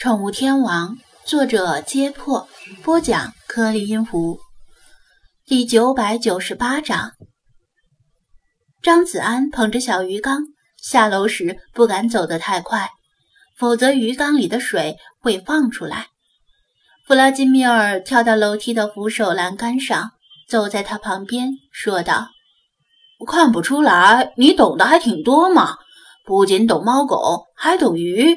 宠物天王，作者：揭破，播讲：颗粒音符，第九百九十八章。张子安捧着小鱼缸下楼时，不敢走得太快，否则鱼缸里的水会放出来。弗拉基米尔跳到楼梯的扶手栏杆上，走在他旁边，说道：“看不出来，你懂得还挺多嘛。”不仅懂猫狗，还懂鱼。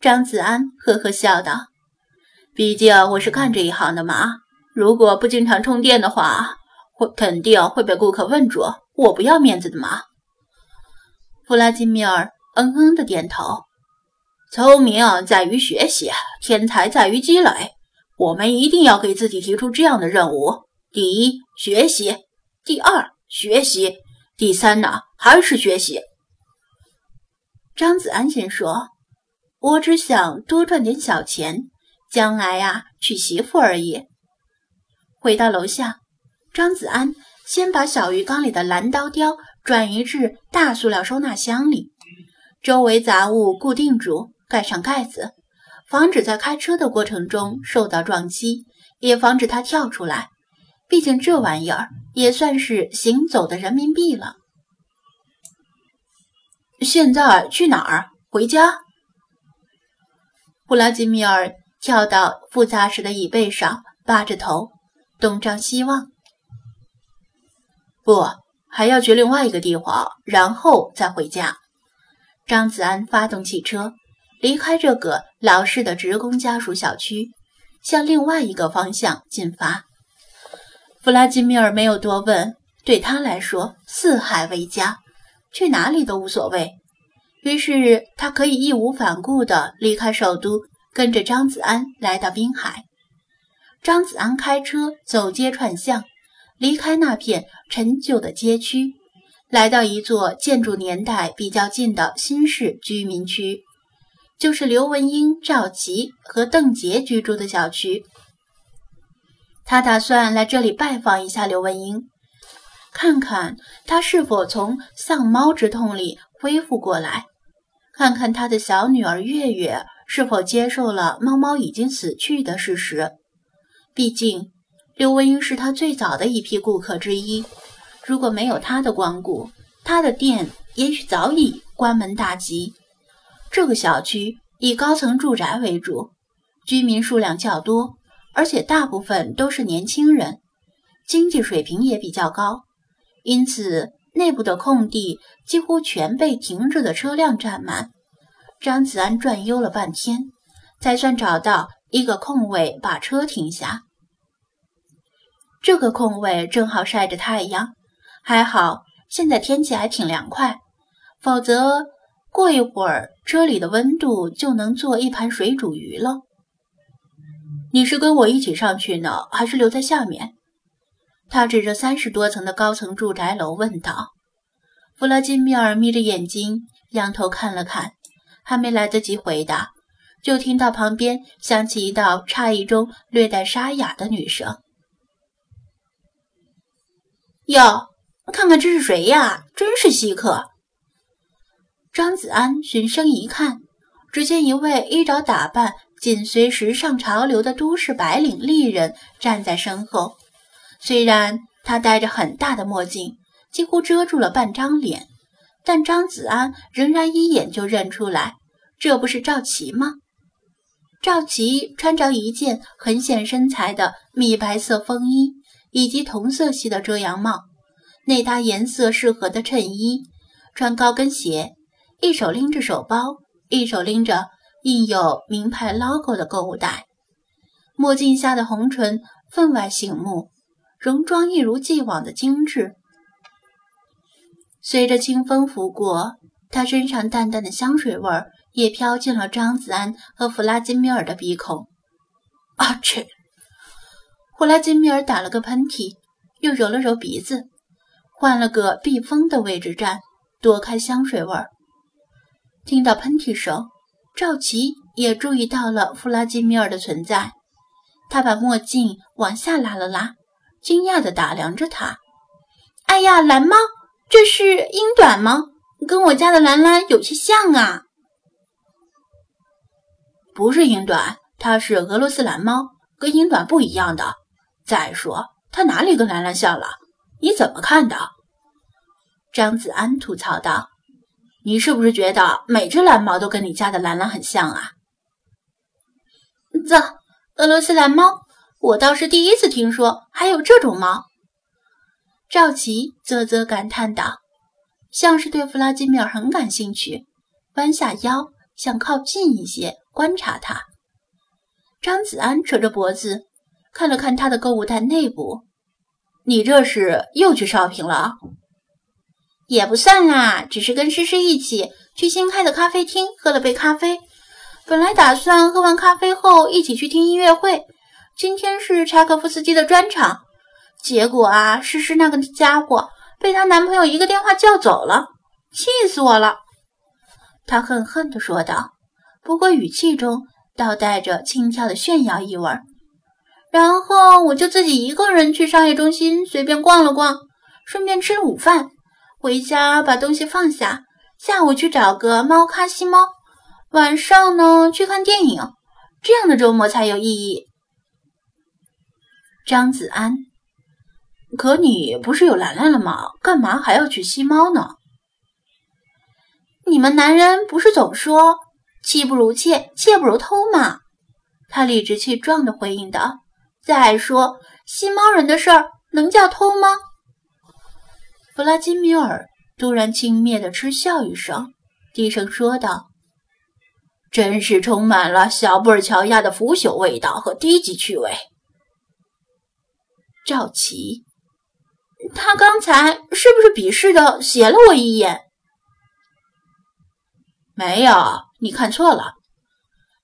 张子安呵呵笑道：“毕竟我是干这一行的嘛。如果不经常充电的话，会肯定会被顾客问住。我不要面子的嘛。”弗拉基米尔嗯嗯的点头：“聪明在于学习，天才在于积累。我们一定要给自己提出这样的任务：第一，学习；第二，学习。”第三呢，还是学习。张子安先说：“我只想多赚点小钱，将来呀娶媳妇而已。”回到楼下，张子安先把小鱼缸里的蓝刀雕转移至大塑料收纳箱里，周围杂物固定住，盖上盖子，防止在开车的过程中受到撞击，也防止它跳出来。毕竟这玩意儿也算是行走的人民币了。现在去哪儿？回家。布拉基米尔跳到副驾驶的椅背上，扒着头，东张西望。不，还要去另外一个地方，然后再回家。张子安发动汽车，离开这个老式的职工家属小区，向另外一个方向进发。弗拉基米尔没有多问，对他来说，四海为家，去哪里都无所谓。于是他可以义无反顾地离开首都，跟着张子安来到滨海。张子安开车走街串巷，离开那片陈旧的街区，来到一座建筑年代比较近的新式居民区，就是刘文英、赵琦和邓杰居住的小区。他打算来这里拜访一下刘文英，看看他是否从丧猫之痛里恢复过来，看看他的小女儿月月是否接受了猫猫已经死去的事实。毕竟，刘文英是他最早的一批顾客之一。如果没有他的光顾，他的店也许早已关门大吉。这个小区以高层住宅为主，居民数量较多。而且大部分都是年轻人，经济水平也比较高，因此内部的空地几乎全被停着的车辆占满。张子安转悠了半天，才算找到一个空位把车停下。这个空位正好晒着太阳，还好现在天气还挺凉快，否则过一会儿车里的温度就能做一盘水煮鱼了。你是跟我一起上去呢，还是留在下面？他指着三十多层的高层住宅楼问道。弗拉基米尔眯着眼睛，仰头看了看，还没来得及回答，就听到旁边响起一道诧异中略带沙哑的女声：“哟，看看这是谁呀？真是稀客！”张子安循声一看，只见一位衣着打扮。紧随时尚潮流的都市白领丽人站在身后，虽然他戴着很大的墨镜，几乎遮住了半张脸，但张子安仍然一眼就认出来，这不是赵琪吗？赵琪穿着一件很显身材的米白色风衣，以及同色系的遮阳帽，内搭颜色适合的衬衣，穿高跟鞋，一手拎着手包，一手拎着。印有名牌 logo 的购物袋，墨镜下的红唇分外醒目，容妆一如既往的精致。随着清风拂过，他身上淡淡的香水味儿也飘进了张子安和弗拉基米尔的鼻孔。啊切！弗拉基米尔打了个喷嚏，又揉了揉鼻子，换了个避风的位置站，躲开香水味儿。听到喷嚏声。赵琪也注意到了弗拉基米尔的存在，他把墨镜往下拉了拉，惊讶地打量着他。“哎呀，蓝猫，这是英短吗？跟我家的兰兰有些像啊！”不是英短，它是俄罗斯蓝猫，跟英短不一样的。再说，它哪里跟兰兰像了？你怎么看的？张子安吐槽道：“你是不是觉得每只蓝猫都跟你家的兰兰很像啊？”这俄罗斯蓝猫，我倒是第一次听说还有这种猫。赵琪啧啧感叹道，像是对弗拉基米尔很感兴趣，弯下腰想靠近一些观察他。张子安扯着脖子看了看他的购物袋内部，你这是又去 shopping 了？也不算啦，只是跟诗诗一起去新开的咖啡厅喝了杯咖啡。本来打算喝完咖啡后一起去听音乐会，今天是柴可夫斯基的专场。结果啊，诗诗那个家伙被她男朋友一个电话叫走了，气死我了！她恨恨地说道，不过语气中倒带着轻佻的炫耀意味。然后我就自己一个人去商业中心随便逛了逛，顺便吃了午饭，回家把东西放下，下午去找个猫咖吸猫，晚上呢去看电影，这样的周末才有意义。张子安。可你不是有兰兰了吗？干嘛还要去吸猫呢？你们男人不是总说“妻不如妾，妾不如偷”吗？他理直气壮地回应道。再说，吸猫人的事儿能叫偷吗？弗拉基米尔突然轻蔑地嗤笑一声，低声说道：“真是充满了小布尔乔亚的腐朽味道和低级趣味。”赵琪。他刚才是不是鄙视的斜了我一眼？没有，你看错了。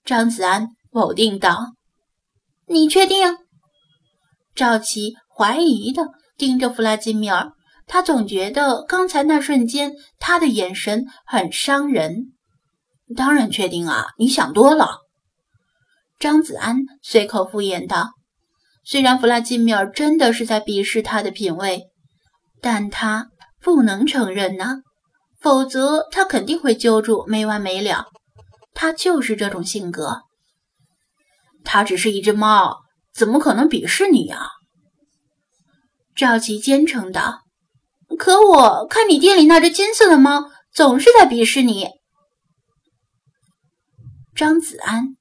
张子安否定道。你确定？赵琪怀疑的盯着弗拉基米尔，他总觉得刚才那瞬间他的眼神很伤人。当然确定啊，你想多了。张子安随口敷衍道。虽然弗拉基米尔真的是在鄙视他的品味，但他不能承认呢，否则他肯定会揪住没完没了。他就是这种性格。他只是一只猫，怎么可能鄙视你呀？赵琪坚称道。可我看你店里那只金色的猫，总是在鄙视你。张子安。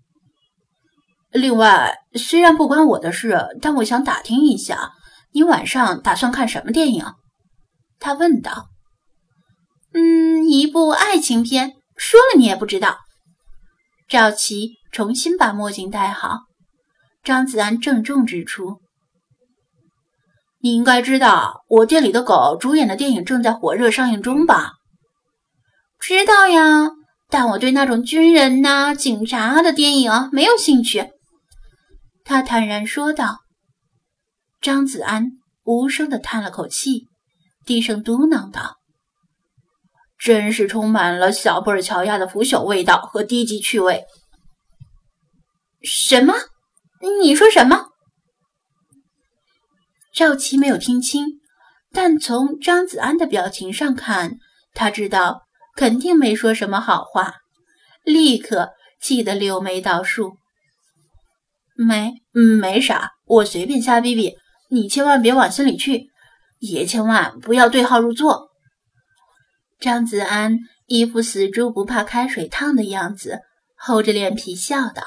另外，虽然不关我的事，但我想打听一下，你晚上打算看什么电影？他问道。嗯，一部爱情片。说了你也不知道。赵琪重新把墨镜戴好。张子安郑重指出：“你应该知道，我店里的狗主演的电影正在火热上映中吧？”知道呀，但我对那种军人呐、警察的电影没有兴趣。他坦然说道：“张子安无声的叹了口气，低声嘟囔道：‘真是充满了小布尔乔亚的腐朽味道和低级趣味。’什么？你说什么？”赵琪没有听清，但从张子安的表情上看，他知道肯定没说什么好话，立刻气得柳眉倒竖。没，没啥，我随便瞎逼逼，你千万别往心里去，也千万不要对号入座。张子安一副死猪不怕开水烫的样子，厚着脸皮笑道。